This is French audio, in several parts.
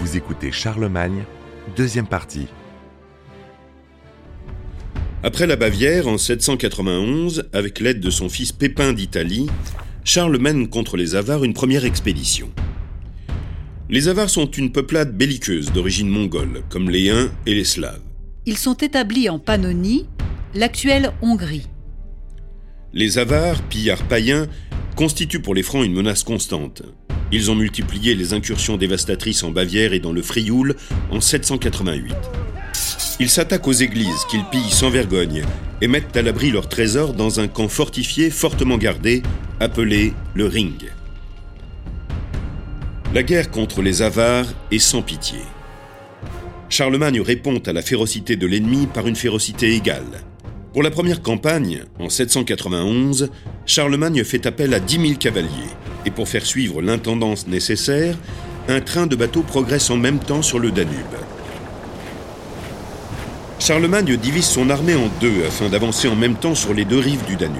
Vous écoutez Charlemagne, deuxième partie. Après la Bavière, en 791, avec l'aide de son fils Pépin d'Italie, Charles mène contre les Avars une première expédition. Les Avars sont une peuplade belliqueuse d'origine mongole, comme les Huns et les Slaves. Ils sont établis en Pannonie, l'actuelle Hongrie. Les Avars, pillards païens, constituent pour les Francs une menace constante. Ils ont multiplié les incursions dévastatrices en Bavière et dans le Frioul en 788. Ils s'attaquent aux églises qu'ils pillent sans vergogne et mettent à l'abri leurs trésors dans un camp fortifié fortement gardé appelé le Ring. La guerre contre les Avars est sans pitié. Charlemagne répond à la férocité de l'ennemi par une férocité égale. Pour la première campagne, en 791, Charlemagne fait appel à 10 000 cavaliers, et pour faire suivre l'intendance nécessaire, un train de bateaux progresse en même temps sur le Danube. Charlemagne divise son armée en deux afin d'avancer en même temps sur les deux rives du Danube.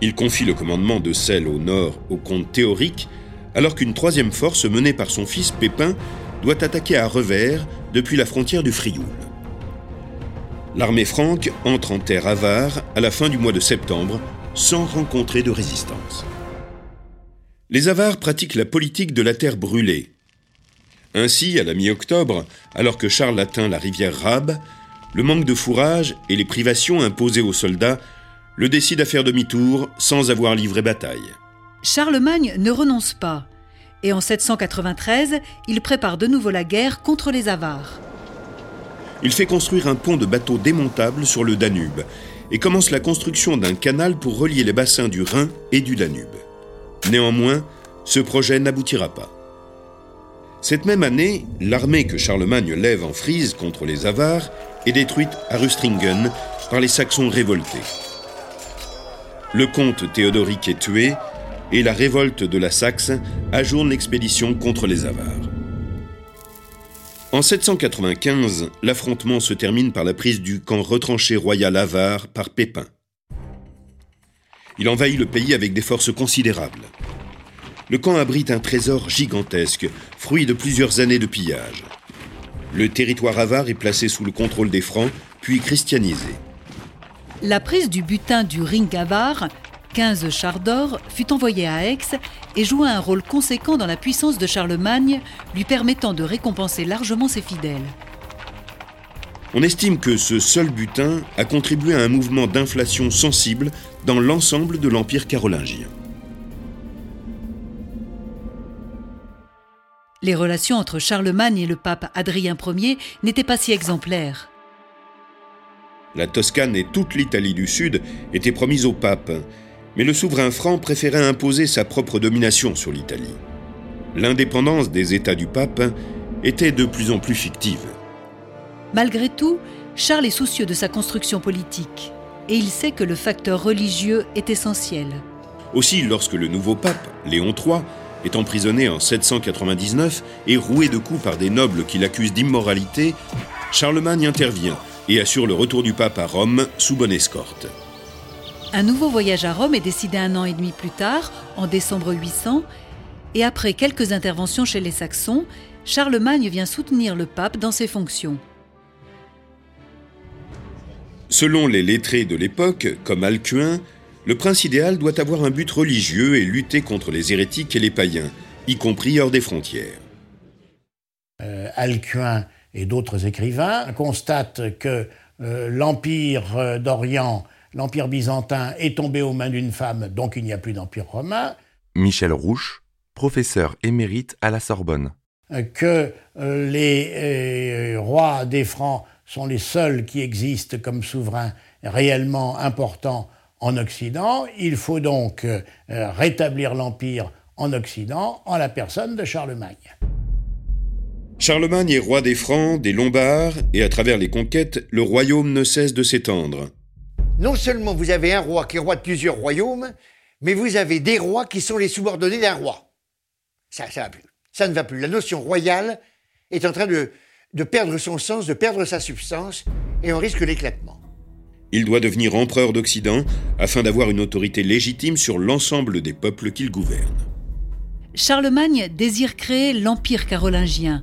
Il confie le commandement de celle au nord au comte Théorique, alors qu'une troisième force menée par son fils Pépin doit attaquer à revers depuis la frontière du Frioul. L'armée franque entre en terre avare à la fin du mois de septembre sans rencontrer de résistance. Les Avars pratiquent la politique de la terre brûlée. Ainsi, à la mi-octobre, alors que Charles atteint la rivière Rabe, le manque de fourrage et les privations imposées aux soldats le décident à faire demi-tour sans avoir livré bataille. Charlemagne ne renonce pas, et en 793, il prépare de nouveau la guerre contre les Avars. Il fait construire un pont de bateaux démontable sur le Danube et commence la construction d'un canal pour relier les bassins du Rhin et du Danube. Néanmoins, ce projet n'aboutira pas. Cette même année, l'armée que Charlemagne lève en Frise contre les Avars est détruite à Rustringen par les Saxons révoltés. Le comte Théodoric est tué et la révolte de la Saxe ajourne l'expédition contre les Avars. En 795, l'affrontement se termine par la prise du camp retranché royal avare par Pépin. Il envahit le pays avec des forces considérables. Le camp abrite un trésor gigantesque, fruit de plusieurs années de pillage. Le territoire avare est placé sous le contrôle des Francs, puis christianisé. La prise du butin du ring avare, 15 chars d'or, fut envoyée à Aix et joua un rôle conséquent dans la puissance de Charlemagne, lui permettant de récompenser largement ses fidèles. On estime que ce seul butin a contribué à un mouvement d'inflation sensible dans l'ensemble de l'Empire carolingien. Les relations entre Charlemagne et le pape Adrien Ier n'étaient pas si exemplaires. La Toscane et toute l'Italie du Sud étaient promises au pape, mais le souverain franc préférait imposer sa propre domination sur l'Italie. L'indépendance des États du pape était de plus en plus fictive. Malgré tout, Charles est soucieux de sa construction politique et il sait que le facteur religieux est essentiel. Aussi, lorsque le nouveau pape, Léon III, est emprisonné en 799 et roué de coups par des nobles qui l'accusent d'immoralité, Charlemagne intervient et assure le retour du pape à Rome sous bonne escorte. Un nouveau voyage à Rome est décidé un an et demi plus tard, en décembre 800, et après quelques interventions chez les Saxons, Charlemagne vient soutenir le pape dans ses fonctions. Selon les lettrés de l'époque, comme Alcuin, le prince idéal doit avoir un but religieux et lutter contre les hérétiques et les païens, y compris hors des frontières. Euh, Alcuin et d'autres écrivains constatent que euh, l'Empire euh, d'Orient, l'Empire byzantin, est tombé aux mains d'une femme, donc il n'y a plus d'Empire romain. Michel Rouche, professeur émérite à la Sorbonne. Que les rois des Francs sont les seuls qui existent comme souverains réellement importants en Occident. Il faut donc euh, rétablir l'Empire en Occident en la personne de Charlemagne. Charlemagne est roi des Francs, des Lombards, et à travers les conquêtes, le royaume ne cesse de s'étendre. Non seulement vous avez un roi qui est roi de plusieurs royaumes, mais vous avez des rois qui sont les subordonnés d'un roi. Ça, ça, ça ne va plus. La notion royale est en train de, de perdre son sens, de perdre sa substance, et on risque l'éclatement. Il doit devenir empereur d'Occident afin d'avoir une autorité légitime sur l'ensemble des peuples qu'il gouverne. Charlemagne désire créer l'Empire carolingien,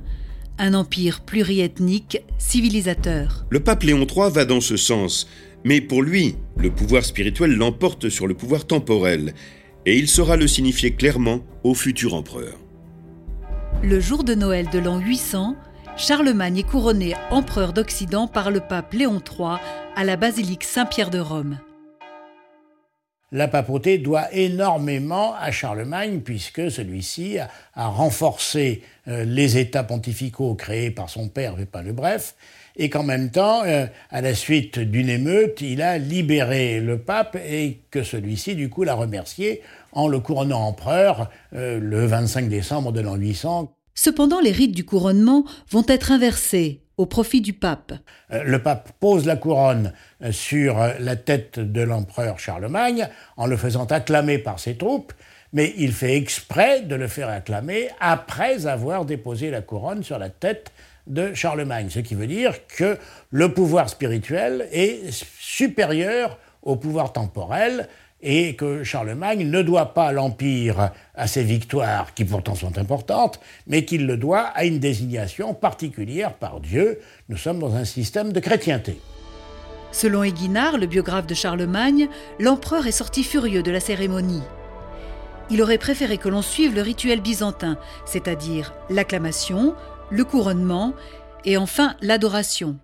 un empire pluriethnique, civilisateur. Le pape Léon III va dans ce sens, mais pour lui, le pouvoir spirituel l'emporte sur le pouvoir temporel, et il saura le signifier clairement au futur empereur. Le jour de Noël de l'an 800, Charlemagne est couronné empereur d'Occident par le pape Léon III à la basilique Saint-Pierre de Rome. La papauté doit énormément à Charlemagne puisque celui-ci a, renforcé euh, les États pontificaux créés par son père Pépin le Bref et qu'en même temps, euh, à la suite d'une émeute, il a libéré le pape et que celui-ci, du coup, l'a remercié en le couronnant empereur euh, le 25 décembre de l'an 800. Cependant, les rites du couronnement vont être inversés au profit du pape. Euh, le pape pose la couronne sur la tête de l'empereur Charlemagne en le faisant acclamer par ses troupes, mais il fait exprès de le faire acclamer après avoir déposé la couronne sur la tête de Charlemagne, ce qui veut dire que le pouvoir spirituel est supérieur au pouvoir temporel et que Charlemagne ne doit pas l'Empire à ses victoires, qui pourtant sont importantes, mais qu'il le doit à une désignation particulière par Dieu. Nous sommes dans un système de chrétienté. Selon Eguinard, le biographe de Charlemagne, l'empereur est sorti furieux de la cérémonie. Il aurait préféré que l'on suive le rituel byzantin, c'est-à-dire l'acclamation, le couronnement et enfin l'adoration.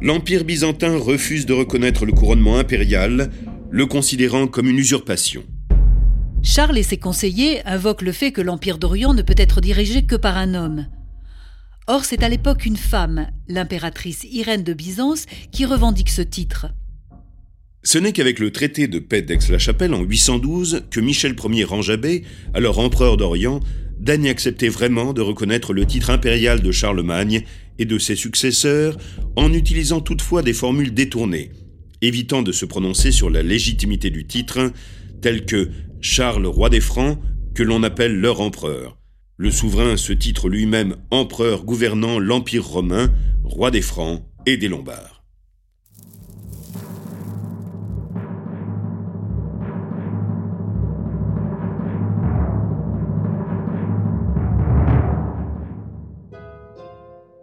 L'Empire byzantin refuse de reconnaître le couronnement impérial, le considérant comme une usurpation. Charles et ses conseillers invoquent le fait que l'Empire d'Orient ne peut être dirigé que par un homme. Or, c'est à l'époque une femme, l'impératrice Irène de Byzance, qui revendique ce titre. Ce n'est qu'avec le traité de paix d'Aix-la-Chapelle en 812 que Michel Ier Ranjabé, alors empereur d'Orient, daigne accepter vraiment de reconnaître le titre impérial de Charlemagne et de ses successeurs en utilisant toutefois des formules détournées, évitant de se prononcer sur la légitimité du titre, tel que Charles roi des Francs, que l'on appelle leur empereur. Le souverain se titre lui-même empereur gouvernant l'Empire romain, roi des Francs et des Lombards.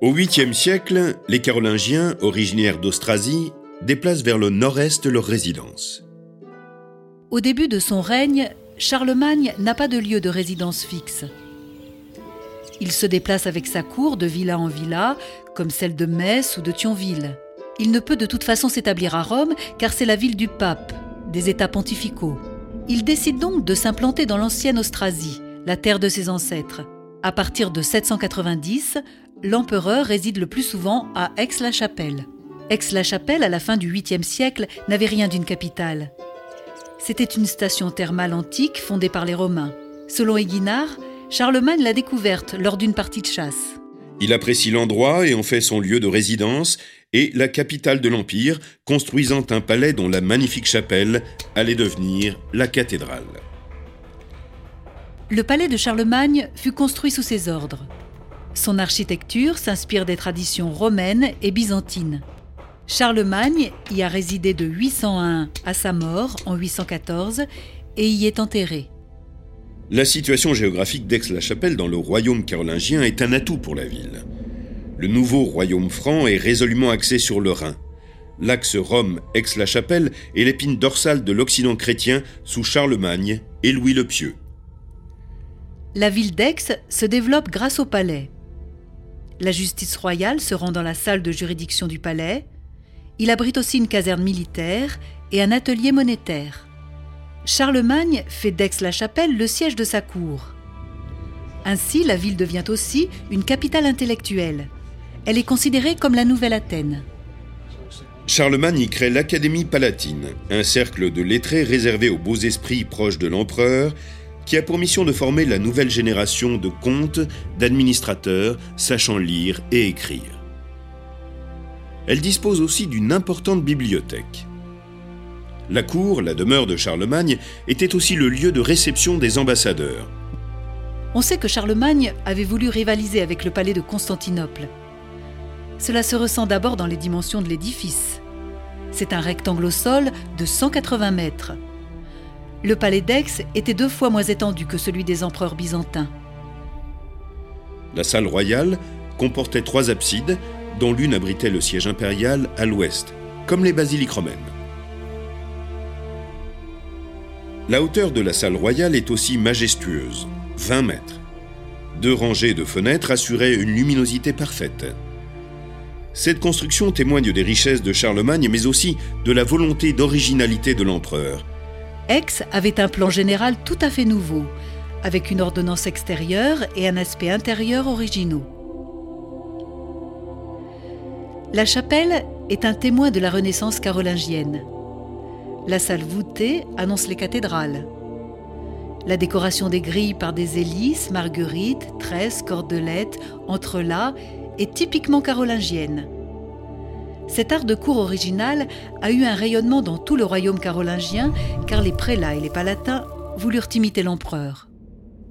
Au 8e siècle, les Carolingiens, originaires d'Austrasie, déplacent vers le nord-est leur résidence. Au début de son règne, Charlemagne n'a pas de lieu de résidence fixe. Il se déplace avec sa cour de villa en villa, comme celle de Metz ou de Thionville. Il ne peut de toute façon s'établir à Rome, car c'est la ville du pape, des États pontificaux. Il décide donc de s'implanter dans l'ancienne Austrasie, la terre de ses ancêtres. À partir de 790, l'empereur réside le plus souvent à Aix-la-Chapelle. Aix-la-Chapelle, à la fin du 8e siècle, n'avait rien d'une capitale. C'était une station thermale antique fondée par les Romains. Selon Eguinard, Charlemagne l'a découverte lors d'une partie de chasse. Il apprécie l'endroit et en fait son lieu de résidence et la capitale de l'Empire, construisant un palais dont la magnifique chapelle allait devenir la cathédrale. Le palais de Charlemagne fut construit sous ses ordres. Son architecture s'inspire des traditions romaines et byzantines. Charlemagne y a résidé de 801 à sa mort en 814 et y est enterré. La situation géographique d'Aix-la-Chapelle dans le royaume carolingien est un atout pour la ville. Le nouveau royaume franc est résolument axé sur le Rhin. L'axe Rome-Aix-la-Chapelle est l'épine dorsale de l'Occident chrétien sous Charlemagne et Louis le Pieux. La ville d'Aix se développe grâce au palais. La justice royale se rend dans la salle de juridiction du palais. Il abrite aussi une caserne militaire et un atelier monétaire. Charlemagne fait d'Aix-la-Chapelle le siège de sa cour. Ainsi, la ville devient aussi une capitale intellectuelle. Elle est considérée comme la nouvelle Athènes. Charlemagne y crée l'Académie palatine, un cercle de lettrés réservé aux beaux esprits proches de l'empereur qui a pour mission de former la nouvelle génération de comtes, d'administrateurs sachant lire et écrire. Elle dispose aussi d'une importante bibliothèque. La cour, la demeure de Charlemagne, était aussi le lieu de réception des ambassadeurs. On sait que Charlemagne avait voulu rivaliser avec le palais de Constantinople. Cela se ressent d'abord dans les dimensions de l'édifice. C'est un rectangle au sol de 180 mètres. Le palais d'Aix était deux fois moins étendu que celui des empereurs byzantins. La salle royale comportait trois absides, dont l'une abritait le siège impérial à l'ouest, comme les basiliques romaines. La hauteur de la salle royale est aussi majestueuse, 20 mètres. Deux rangées de fenêtres assuraient une luminosité parfaite. Cette construction témoigne des richesses de Charlemagne, mais aussi de la volonté d'originalité de l'empereur. Aix avait un plan général tout à fait nouveau, avec une ordonnance extérieure et un aspect intérieur originaux. La chapelle est un témoin de la Renaissance carolingienne. La salle voûtée annonce les cathédrales. La décoration des grilles par des hélices, marguerites, tresses, cordelettes, entrelacs est typiquement carolingienne. Cet art de cour original a eu un rayonnement dans tout le royaume carolingien car les prélats et les palatins voulurent imiter l'empereur.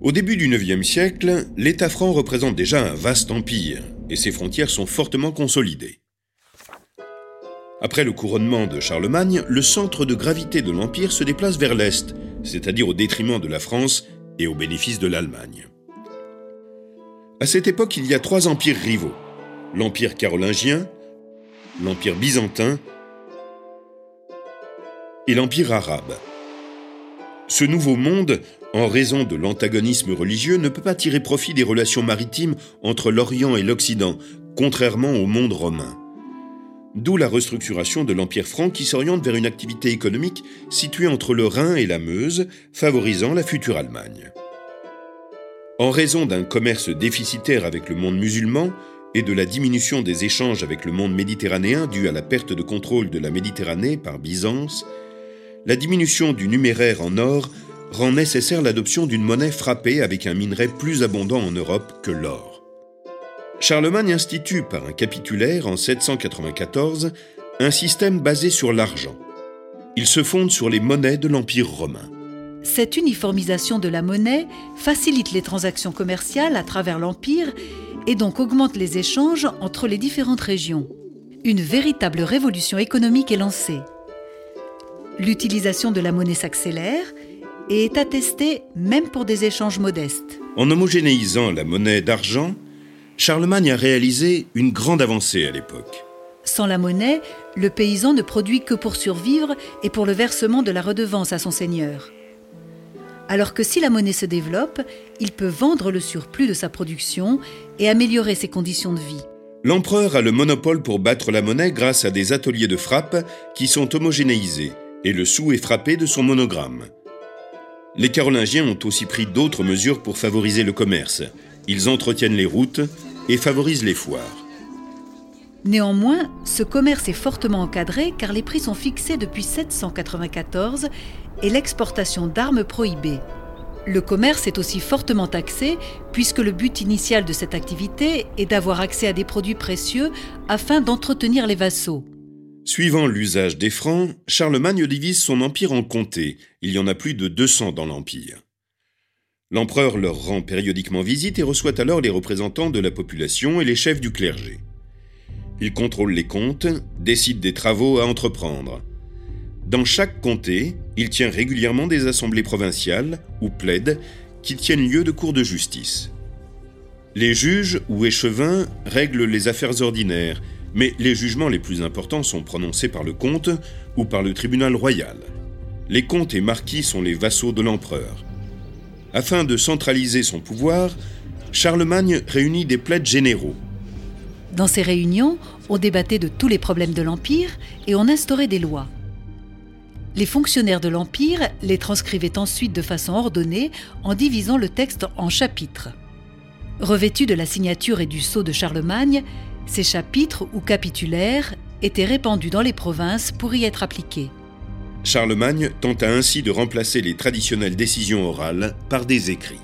Au début du IXe siècle, l'État franc représente déjà un vaste empire et ses frontières sont fortement consolidées. Après le couronnement de Charlemagne, le centre de gravité de l'Empire se déplace vers l'Est, c'est-à-dire au détriment de la France et au bénéfice de l'Allemagne. À cette époque, il y a trois empires rivaux. L'Empire carolingien, l'Empire byzantin et l'Empire arabe. Ce nouveau monde, en raison de l'antagonisme religieux, ne peut pas tirer profit des relations maritimes entre l'Orient et l'Occident, contrairement au monde romain. D'où la restructuration de l'Empire franc qui s'oriente vers une activité économique située entre le Rhin et la Meuse, favorisant la future Allemagne. En raison d'un commerce déficitaire avec le monde musulman et de la diminution des échanges avec le monde méditerranéen due à la perte de contrôle de la Méditerranée par Byzance, la diminution du numéraire en or rend nécessaire l'adoption d'une monnaie frappée avec un minerai plus abondant en Europe que l'or. Charlemagne institue par un capitulaire en 794 un système basé sur l'argent. Il se fonde sur les monnaies de l'Empire romain. Cette uniformisation de la monnaie facilite les transactions commerciales à travers l'Empire et donc augmente les échanges entre les différentes régions. Une véritable révolution économique est lancée. L'utilisation de la monnaie s'accélère et est attestée même pour des échanges modestes. En homogénéisant la monnaie d'argent, Charlemagne a réalisé une grande avancée à l'époque. Sans la monnaie, le paysan ne produit que pour survivre et pour le versement de la redevance à son seigneur. Alors que si la monnaie se développe, il peut vendre le surplus de sa production et améliorer ses conditions de vie. L'empereur a le monopole pour battre la monnaie grâce à des ateliers de frappe qui sont homogénéisés et le sou est frappé de son monogramme. Les Carolingiens ont aussi pris d'autres mesures pour favoriser le commerce. Ils entretiennent les routes et favorisent les foires. Néanmoins, ce commerce est fortement encadré car les prix sont fixés depuis 794 et l'exportation d'armes prohibée. Le commerce est aussi fortement taxé puisque le but initial de cette activité est d'avoir accès à des produits précieux afin d'entretenir les vassaux. Suivant l'usage des francs, Charlemagne divise son empire en comtés. Il y en a plus de 200 dans l'empire. L'empereur leur rend périodiquement visite et reçoit alors les représentants de la population et les chefs du clergé. Il contrôle les comptes, décide des travaux à entreprendre. Dans chaque comté, il tient régulièrement des assemblées provinciales ou plaide qui tiennent lieu de cours de justice. Les juges ou échevins règlent les affaires ordinaires, mais les jugements les plus importants sont prononcés par le comte ou par le tribunal royal. Les comtes et marquis sont les vassaux de l'empereur. Afin de centraliser son pouvoir, Charlemagne réunit des plaides généraux. Dans ces réunions, on débattait de tous les problèmes de l'Empire et on instaurait des lois. Les fonctionnaires de l'Empire les transcrivaient ensuite de façon ordonnée en divisant le texte en chapitres. Revêtus de la signature et du sceau de Charlemagne, ces chapitres ou capitulaires étaient répandus dans les provinces pour y être appliqués. Charlemagne tenta ainsi de remplacer les traditionnelles décisions orales par des écrits.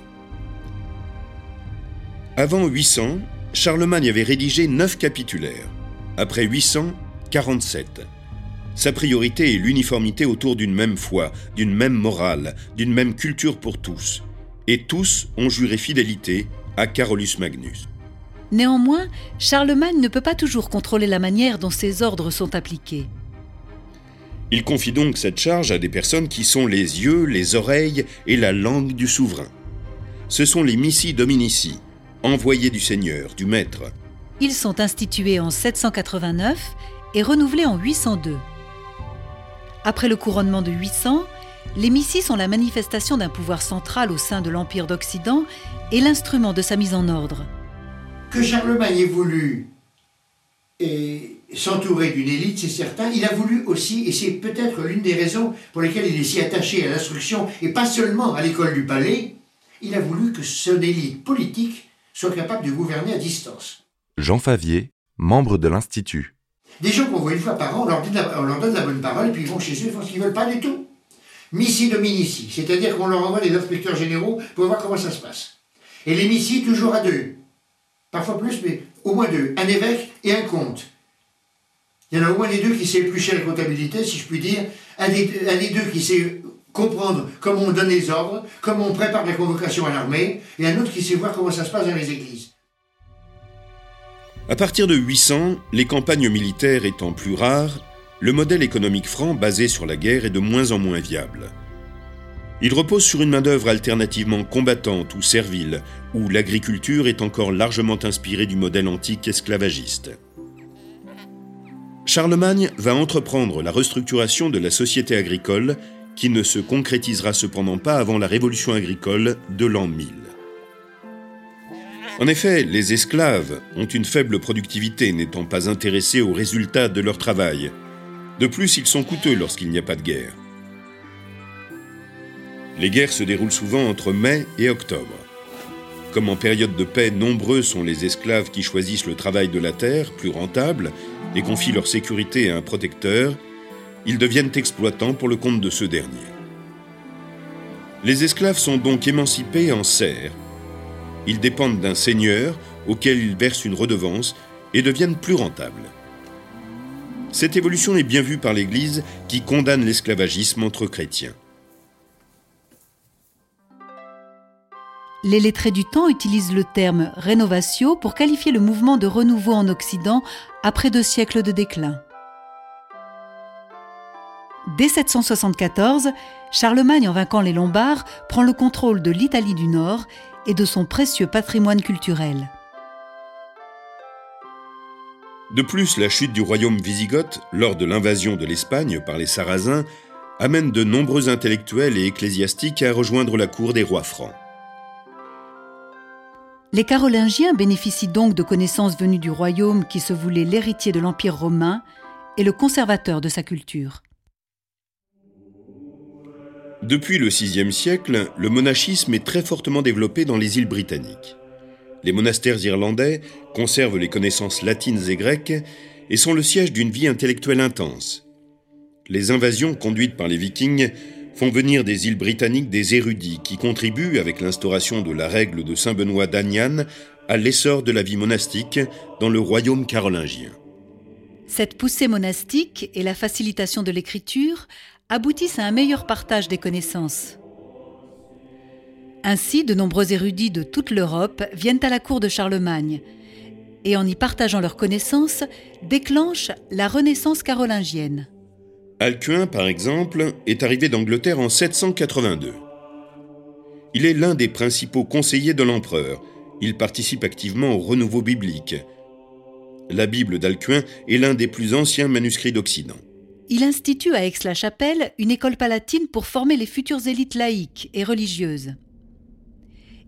Avant 800, Charlemagne avait rédigé neuf capitulaires. Après 800, 47. Sa priorité est l'uniformité autour d'une même foi, d'une même morale, d'une même culture pour tous. Et tous ont juré fidélité à Carolus Magnus. Néanmoins, Charlemagne ne peut pas toujours contrôler la manière dont ses ordres sont appliqués. Il confie donc cette charge à des personnes qui sont les yeux, les oreilles et la langue du souverain. Ce sont les missi dominici, envoyés du Seigneur, du Maître. Ils sont institués en 789 et renouvelés en 802. Après le couronnement de 800, les Missis sont la manifestation d'un pouvoir central au sein de l'Empire d'Occident et l'instrument de sa mise en ordre. Que Charlemagne ait voulu s'entourer d'une élite, c'est certain. Il a voulu aussi, et c'est peut-être l'une des raisons pour lesquelles il est si attaché à l'instruction, et pas seulement à l'école du palais, il a voulu que son élite politique soit capable de gouverner à distance. Jean Favier, membre de l'Institut. Des gens qu'on voit une fois par an, on leur, donne la, bonne parole, et puis ils vont chez eux, ils font ce qu'ils veulent pas du tout. Missi dominici, c'est-à-dire qu'on leur envoie des inspecteurs généraux pour voir comment ça se passe. Et les missi, toujours à deux. Parfois plus, mais au moins deux. Un évêque et un comte. Il y en a au moins des deux qui sait éplucher la comptabilité, si je puis dire. Un des, deux qui sait comprendre comment on donne les ordres, comment on prépare la convocation à l'armée, et un autre qui sait voir comment ça se passe dans les églises. À partir de 800, les campagnes militaires étant plus rares, le modèle économique franc basé sur la guerre est de moins en moins viable. Il repose sur une main-d'œuvre alternativement combattante ou servile, où l'agriculture est encore largement inspirée du modèle antique esclavagiste. Charlemagne va entreprendre la restructuration de la société agricole qui ne se concrétisera cependant pas avant la révolution agricole de l'an 1000. En effet, les esclaves ont une faible productivité n'étant pas intéressés aux résultats de leur travail. De plus, ils sont coûteux lorsqu'il n'y a pas de guerre. Les guerres se déroulent souvent entre mai et octobre. Comme en période de paix, nombreux sont les esclaves qui choisissent le travail de la terre, plus rentable, et confient leur sécurité à un protecteur, ils deviennent exploitants pour le compte de ce dernier. Les esclaves sont donc émancipés en serfs. Ils dépendent d'un seigneur auquel ils versent une redevance et deviennent plus rentables. Cette évolution est bien vue par l'Église qui condamne l'esclavagisme entre chrétiens. Les lettrés du temps utilisent le terme rénovatio pour qualifier le mouvement de renouveau en Occident après deux siècles de déclin. Dès 774, Charlemagne, en vainquant les Lombards, prend le contrôle de l'Italie du Nord et de son précieux patrimoine culturel. De plus, la chute du royaume wisigoth lors de l'invasion de l'Espagne par les Sarrasins amène de nombreux intellectuels et ecclésiastiques à rejoindre la cour des rois francs. Les Carolingiens bénéficient donc de connaissances venues du royaume qui se voulait l'héritier de l'Empire romain et le conservateur de sa culture. Depuis le VIe siècle, le monachisme est très fortement développé dans les îles britanniques. Les monastères irlandais conservent les connaissances latines et grecques et sont le siège d'une vie intellectuelle intense. Les invasions conduites par les vikings font venir des îles britanniques des érudits qui contribuent, avec l'instauration de la règle de Saint Benoît d'Agnan, à l'essor de la vie monastique dans le royaume carolingien. Cette poussée monastique et la facilitation de l'écriture aboutissent à un meilleur partage des connaissances. Ainsi, de nombreux érudits de toute l'Europe viennent à la cour de Charlemagne et en y partageant leurs connaissances, déclenchent la Renaissance carolingienne. Alcuin, par exemple, est arrivé d'Angleterre en 782. Il est l'un des principaux conseillers de l'empereur. Il participe activement au renouveau biblique. La Bible d'Alcuin est l'un des plus anciens manuscrits d'Occident. Il institue à Aix-la-Chapelle une école palatine pour former les futures élites laïques et religieuses.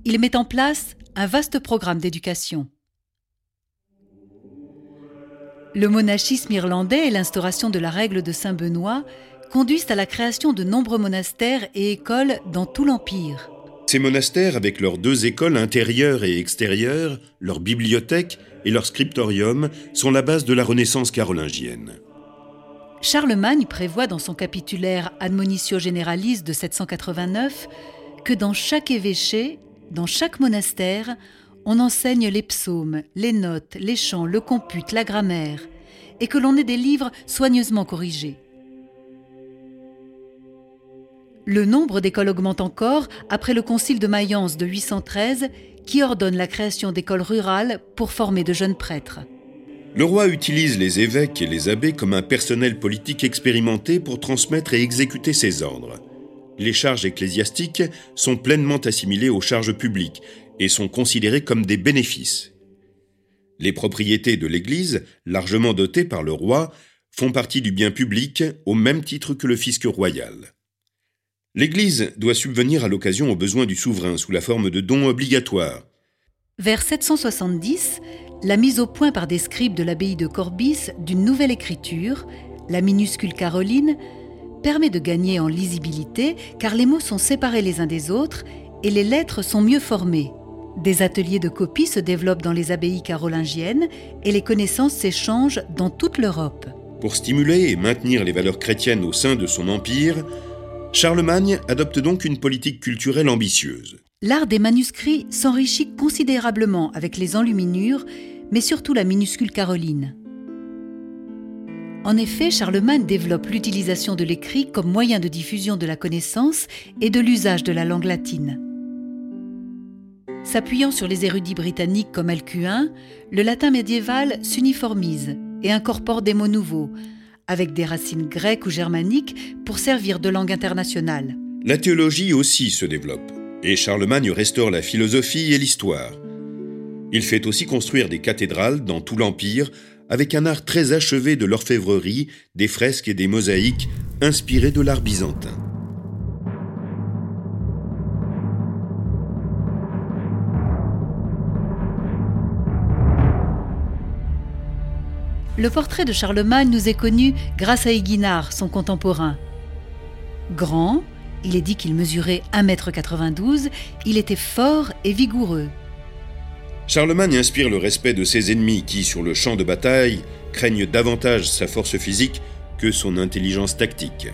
Il met en place un vaste programme d'éducation. Le monachisme irlandais et l'instauration de la règle de Saint Benoît conduisent à la création de nombreux monastères et écoles dans tout l'Empire. Ces monastères, avec leurs deux écoles intérieures et extérieures, leurs bibliothèques et leur scriptorium, sont la base de la Renaissance carolingienne. Charlemagne prévoit dans son capitulaire Admonitio Generalis de 789 que dans chaque évêché, dans chaque monastère, on enseigne les psaumes, les notes, les chants, le compute, la grammaire, et que l'on ait des livres soigneusement corrigés. Le nombre d'écoles augmente encore après le concile de Mayence de 813 qui ordonne la création d'écoles rurales pour former de jeunes prêtres. Le roi utilise les évêques et les abbés comme un personnel politique expérimenté pour transmettre et exécuter ses ordres. Les charges ecclésiastiques sont pleinement assimilées aux charges publiques et sont considérés comme des bénéfices. Les propriétés de l'Église, largement dotées par le roi, font partie du bien public au même titre que le fisc royal. L'Église doit subvenir à l'occasion aux besoins du souverain sous la forme de dons obligatoires. Vers 770, la mise au point par des scribes de l'abbaye de Corbis d'une nouvelle écriture, la minuscule Caroline, permet de gagner en lisibilité car les mots sont séparés les uns des autres et les lettres sont mieux formées. Des ateliers de copie se développent dans les abbayes carolingiennes et les connaissances s'échangent dans toute l'Europe. Pour stimuler et maintenir les valeurs chrétiennes au sein de son empire, Charlemagne adopte donc une politique culturelle ambitieuse. L'art des manuscrits s'enrichit considérablement avec les enluminures, mais surtout la minuscule Caroline. En effet, Charlemagne développe l'utilisation de l'écrit comme moyen de diffusion de la connaissance et de l'usage de la langue latine. S'appuyant sur les érudits britanniques comme Alcuin, le latin médiéval s'uniformise et incorpore des mots nouveaux, avec des racines grecques ou germaniques pour servir de langue internationale. La théologie aussi se développe, et Charlemagne restaure la philosophie et l'histoire. Il fait aussi construire des cathédrales dans tout l'Empire avec un art très achevé de l'orfèvrerie, des fresques et des mosaïques inspirés de l'art byzantin. Le portrait de Charlemagne nous est connu grâce à Aiguinard, son contemporain. Grand, il est dit qu'il mesurait 1m92, il était fort et vigoureux. Charlemagne inspire le respect de ses ennemis qui, sur le champ de bataille, craignent davantage sa force physique que son intelligence tactique.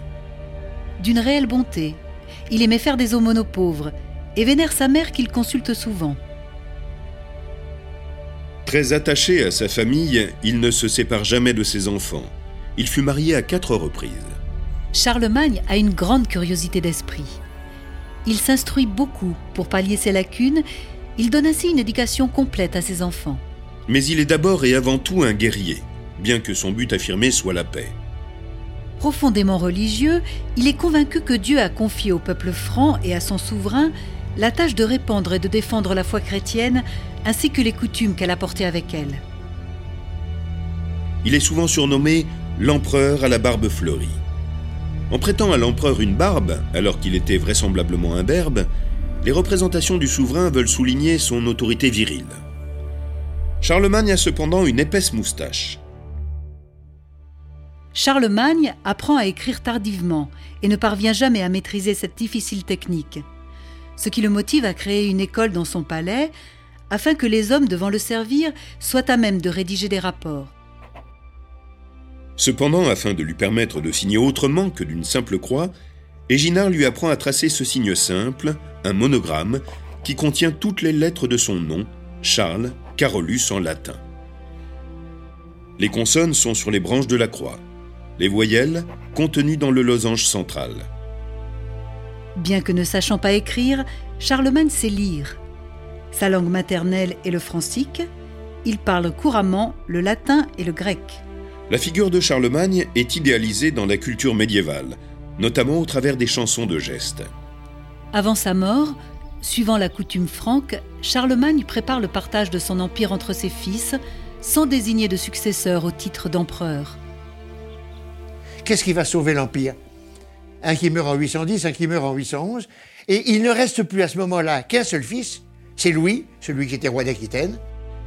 D'une réelle bonté, il aimait faire des aumônes aux pauvres et vénère sa mère qu'il consulte souvent. Très attaché à sa famille, il ne se sépare jamais de ses enfants. Il fut marié à quatre reprises. Charlemagne a une grande curiosité d'esprit. Il s'instruit beaucoup pour pallier ses lacunes il donne ainsi une éducation complète à ses enfants. Mais il est d'abord et avant tout un guerrier, bien que son but affirmé soit la paix. Profondément religieux, il est convaincu que Dieu a confié au peuple franc et à son souverain la tâche de répandre et de défendre la foi chrétienne ainsi que les coutumes qu'elle a portées avec elle. Il est souvent surnommé l'empereur à la barbe fleurie. En prêtant à l'empereur une barbe, alors qu'il était vraisemblablement imberbe, les représentations du souverain veulent souligner son autorité virile. Charlemagne a cependant une épaisse moustache. Charlemagne apprend à écrire tardivement et ne parvient jamais à maîtriser cette difficile technique, ce qui le motive à créer une école dans son palais afin que les hommes devant le servir soient à même de rédiger des rapports. Cependant, afin de lui permettre de signer autrement que d'une simple croix, Éginard lui apprend à tracer ce signe simple, un monogramme, qui contient toutes les lettres de son nom, Charles Carolus en latin. Les consonnes sont sur les branches de la croix, les voyelles contenues dans le losange central. Bien que ne sachant pas écrire, Charlemagne sait lire. Sa langue maternelle est le francique, il parle couramment le latin et le grec. La figure de Charlemagne est idéalisée dans la culture médiévale, notamment au travers des chansons de gestes. Avant sa mort, suivant la coutume franque, Charlemagne prépare le partage de son empire entre ses fils, sans désigner de successeur au titre d'empereur. Qu'est-ce qui va sauver l'empire? Un qui meurt en 810, un qui meurt en 811, et il ne reste plus à ce moment-là qu'un seul fils, c'est Louis, celui qui était roi d'Aquitaine.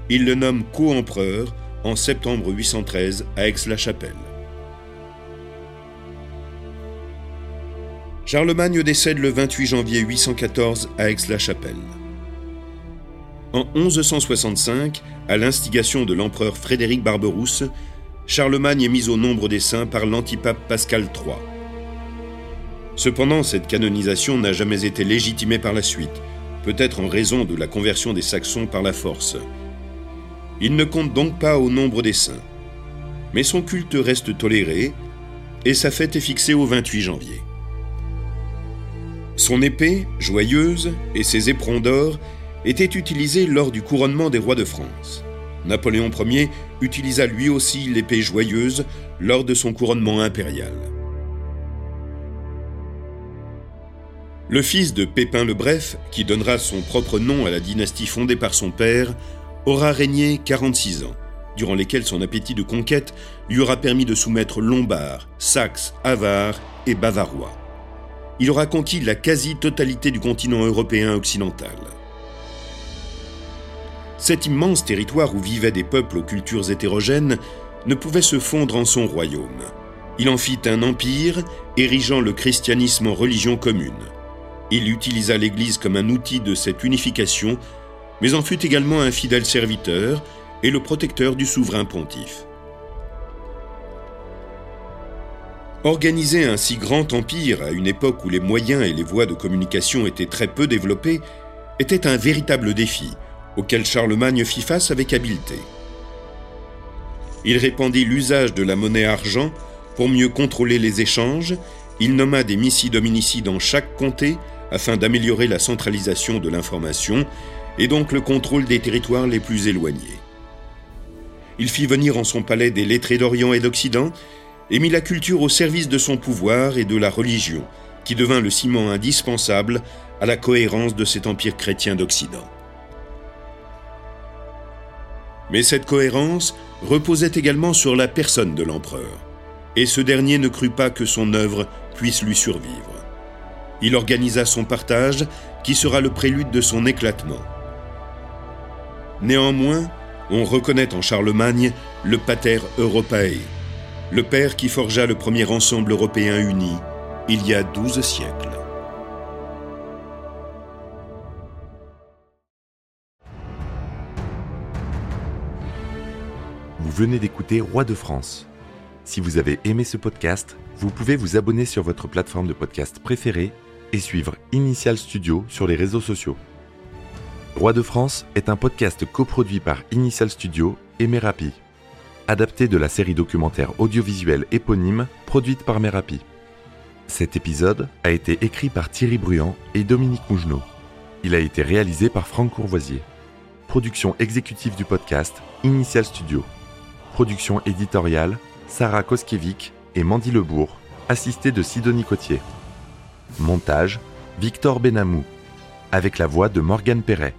Il le nomme co-empereur en septembre 813 à Aix-la-Chapelle. Charlemagne décède le 28 janvier 814 à Aix-la-Chapelle. En 1165, à l'instigation de l'empereur Frédéric Barberousse, Charlemagne est mis au nombre des saints par l'antipape Pascal III. Cependant, cette canonisation n'a jamais été légitimée par la suite, peut-être en raison de la conversion des Saxons par la force. Il ne compte donc pas au nombre des saints. Mais son culte reste toléré, et sa fête est fixée au 28 janvier. Son épée, joyeuse, et ses éperons d'or étaient utilisés lors du couronnement des rois de France. Napoléon Ier utilisa lui aussi l'épée joyeuse lors de son couronnement impérial. Le fils de Pépin le Bref, qui donnera son propre nom à la dynastie fondée par son père, aura régné 46 ans, durant lesquels son appétit de conquête lui aura permis de soumettre Lombards, Saxes, Avars et Bavarois. Il aura conquis la quasi-totalité du continent européen occidental. Cet immense territoire où vivaient des peuples aux cultures hétérogènes ne pouvait se fondre en son royaume. Il en fit un empire, érigeant le christianisme en religion commune. Il utilisa l'Église comme un outil de cette unification, mais en fut également un fidèle serviteur et le protecteur du souverain pontife. Organiser un si grand empire à une époque où les moyens et les voies de communication étaient très peu développés était un véritable défi auquel Charlemagne fit face avec habileté. Il répandit l'usage de la monnaie argent pour mieux contrôler les échanges, il nomma des missi dominici dans chaque comté afin d'améliorer la centralisation de l'information et donc le contrôle des territoires les plus éloignés. Il fit venir en son palais des lettrés d'Orient et d'Occident et mit la culture au service de son pouvoir et de la religion, qui devint le ciment indispensable à la cohérence de cet empire chrétien d'Occident. Mais cette cohérence reposait également sur la personne de l'empereur, et ce dernier ne crut pas que son œuvre puisse lui survivre. Il organisa son partage, qui sera le prélude de son éclatement. Néanmoins, on reconnaît en Charlemagne le pater Europae, le père qui forgea le premier ensemble européen uni il y a douze siècles. Vous venez d'écouter Roi de France. Si vous avez aimé ce podcast, vous pouvez vous abonner sur votre plateforme de podcast préférée et suivre Initial Studio sur les réseaux sociaux. Roi de France est un podcast coproduit par Initial Studio et Merapi, adapté de la série documentaire audiovisuelle éponyme produite par Merapi. Cet épisode a été écrit par Thierry Bruand et Dominique Mougenot. Il a été réalisé par Franck Courvoisier. Production exécutive du podcast Initial Studio. Production éditoriale Sarah Koskiewicz et Mandy Lebourg, assistée de Sidonie Cotier. Montage Victor Benamou, avec la voix de Morgane Perret.